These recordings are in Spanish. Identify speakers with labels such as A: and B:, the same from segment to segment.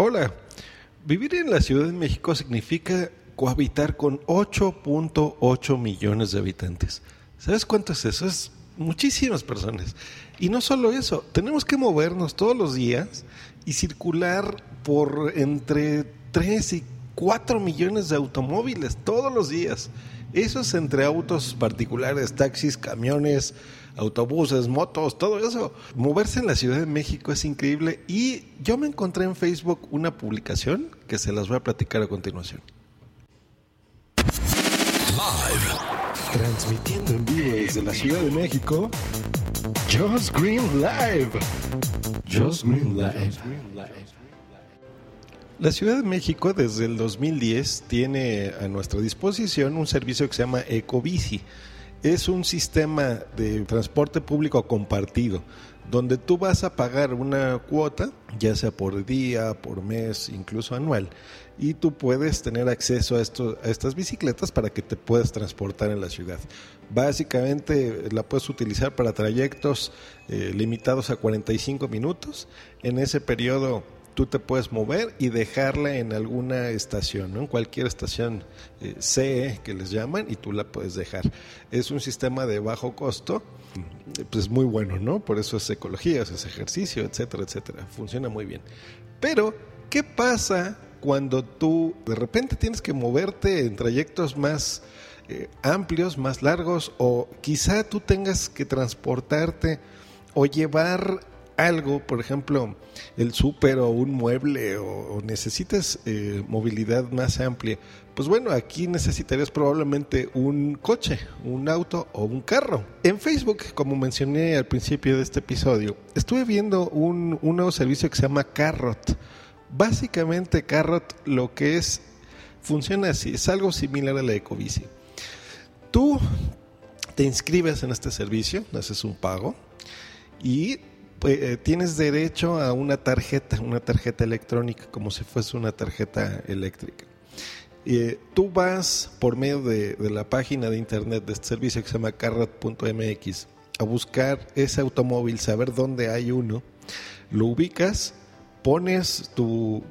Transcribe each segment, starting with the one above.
A: Hola, vivir en la Ciudad de México significa cohabitar con 8.8 millones de habitantes. ¿Sabes cuánto es eso? Es muchísimas personas. Y no solo eso, tenemos que movernos todos los días y circular por entre 3 y 4 millones de automóviles todos los días. Eso es entre autos particulares, taxis, camiones, autobuses, motos, todo eso. Moverse en la Ciudad de México es increíble y yo me encontré en Facebook una publicación que se las voy a platicar a continuación. Live. Transmitiendo en vivo desde la Ciudad de México. Just Green Live. Just Green Live. La Ciudad de México desde el 2010 tiene a nuestra disposición un servicio que se llama Ecobici es un sistema de transporte público compartido, donde tú vas a pagar una cuota, ya sea por día, por mes, incluso anual, y tú puedes tener acceso a, a estas bicicletas para que te puedas transportar en la ciudad. Básicamente la puedes utilizar para trayectos eh, limitados a 45 minutos. En ese periodo tú te puedes mover y dejarla en alguna estación, en cualquier estación eh, CE que les llaman y tú la puedes dejar. Es un sistema de bajo costo, pues muy bueno, ¿no? Por eso es ecología, es ejercicio, etcétera, etcétera. Funciona muy bien. Pero, ¿qué pasa cuando tú de repente tienes que moverte en trayectos más eh, amplios, más largos, o quizá tú tengas que transportarte o llevar algo, por ejemplo, el súper o un mueble o, necesitas eh, movilidad más amplia, pues bueno, aquí necesitarías probablemente un coche, un auto o un carro. En Facebook, como mencioné al principio de este episodio, estuve viendo un, nuevo servicio que se llama Carrot. Básicamente Carrot lo que es, funciona así, es algo similar a la Ecobici. Tú te inscribes en este servicio, haces un pago y pues, eh, tienes derecho a una tarjeta, una tarjeta electrónica, como si fuese una tarjeta eléctrica. Eh, tú vas por medio de, la página de internet de este servicio que se llama a buscar ese automóvil, saber dónde hay uno, lo ubicas, pones tu,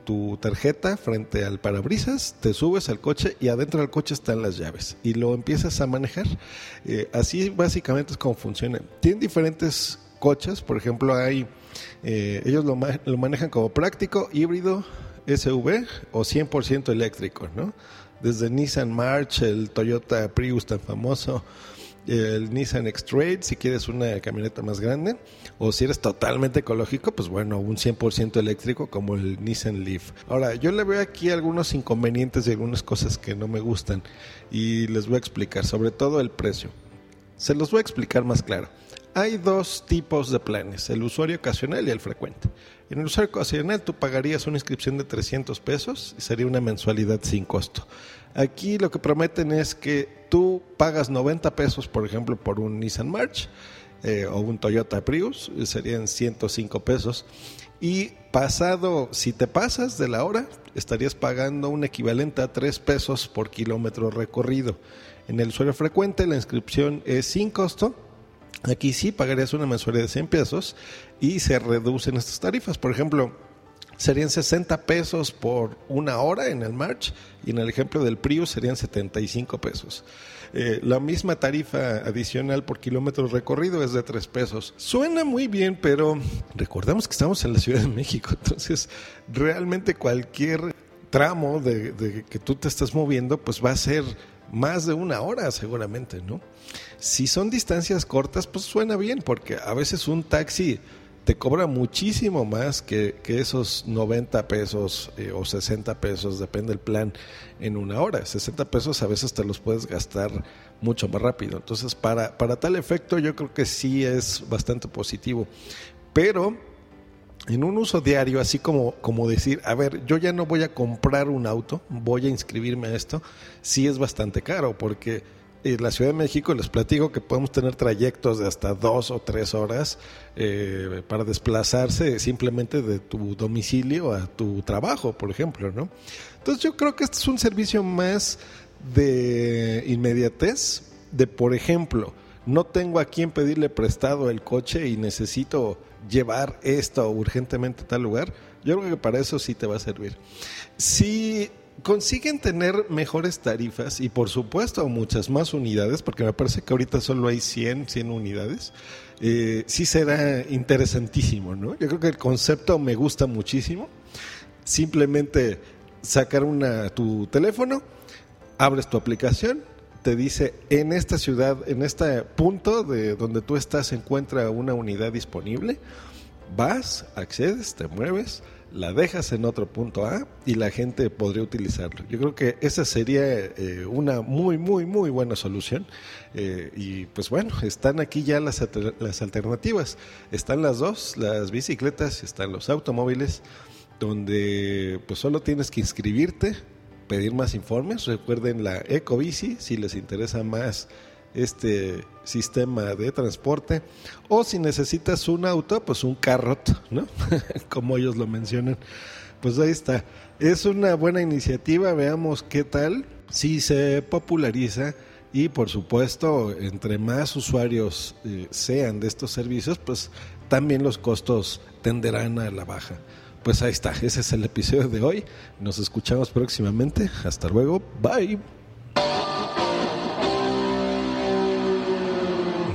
A: tarjeta frente al parabrisas, te subes al coche y adentro del coche están las llaves y lo empiezas a manejar. Eh, así básicamente es como funciona. Tienen diferentes coches, por ejemplo, hay eh, ellos lo, lo, manejan como práctico, híbrido, SUV o 100% eléctrico, ¿no? Desde Nissan March, el Toyota Prius tan famoso, el Nissan X-Trade, si quieres una camioneta más grande, o si eres totalmente ecológico, pues bueno, un 100% eléctrico como el Nissan Leaf. Ahora, yo le veo aquí algunos inconvenientes y algunas cosas que no me gustan y les voy a explicar, sobre todo el precio. Se los voy a explicar más claro. Hay dos tipos de planes, el usuario ocasional y el frecuente. En el usuario ocasional tú pagarías una inscripción de 300 pesos y sería una mensualidad sin costo. Aquí lo que prometen es que tú pagas 90 pesos, por ejemplo, por un Nissan March eh, o un Toyota Prius, serían 105 pesos. Y pasado, si te pasas de la hora, estarías pagando un equivalente a 3 pesos por kilómetro recorrido. En el usuario frecuente la inscripción es sin costo Aquí sí pagarías una mensualidad de 100 pesos y se reducen estas tarifas. Por ejemplo, serían 60 pesos por una hora en el March y en el ejemplo del Prius serían 75 pesos. Eh, la misma tarifa adicional por kilómetro recorrido es de 3 pesos. Suena muy bien, pero recordemos que estamos en la Ciudad de México, entonces realmente cualquier tramo de, de que tú te estás moviendo, pues va a ser más de una hora seguramente, ¿no? Si son distancias cortas, pues suena bien, porque a veces un taxi te cobra muchísimo más que, esos 90 pesos eh, o 60 pesos, depende del plan, en una hora. 60 pesos a veces te los puedes gastar mucho más rápido. Entonces, para, para tal efecto, yo creo que sí es bastante positivo. Pero en un uso diario, así como, como decir, a ver, yo ya no voy a comprar un auto, voy a inscribirme a esto, sí es bastante caro, porque en la Ciudad de México les platico que podemos tener trayectos de hasta dos o tres horas eh, para desplazarse simplemente de tu domicilio a tu trabajo, por ejemplo, ¿no? Entonces yo creo que este es un servicio más de inmediatez, de por ejemplo, no tengo a quién pedirle prestado el coche y necesito llevar esto urgentemente a tal lugar, Yo creo que para eso sí te va a servir. Si consiguen tener mejores tarifas y por supuesto muchas más unidades, porque me parece que ahorita solo hay 100, 100 unidades, eh, sí será interesantísimo, ¿no? Yo creo que el concepto me gusta muchísimo. Simplemente sacar una, tu teléfono, abres tu aplicación, te dice en esta ciudad, en este punto de donde tú estás encuentra una unidad disponible, vas, accedes, te mueves, la dejas en otro punto A y la gente podría utilizarlo. Yo creo que esa sería eh, una muy, muy, muy buena solución. Eh, y pues bueno, están aquí ya las, las alternativas. Están las dos, las bicicletas, están los automóviles, donde pues solo tienes que inscribirte, pedir más informes. Recuerden la Ecobici, si les interesa más este sistema de transporte o si necesitas un auto, pues un carrot, ¿no? Como ellos lo mencionan. Pues ahí está. Es una buena iniciativa, veamos qué tal si se populariza y por supuesto, entre más usuarios eh, sean de estos servicios, pues también los costos tenderán a la baja. Pues ahí está, ese es el episodio de hoy. Nos escuchamos próximamente. Hasta luego. Bye.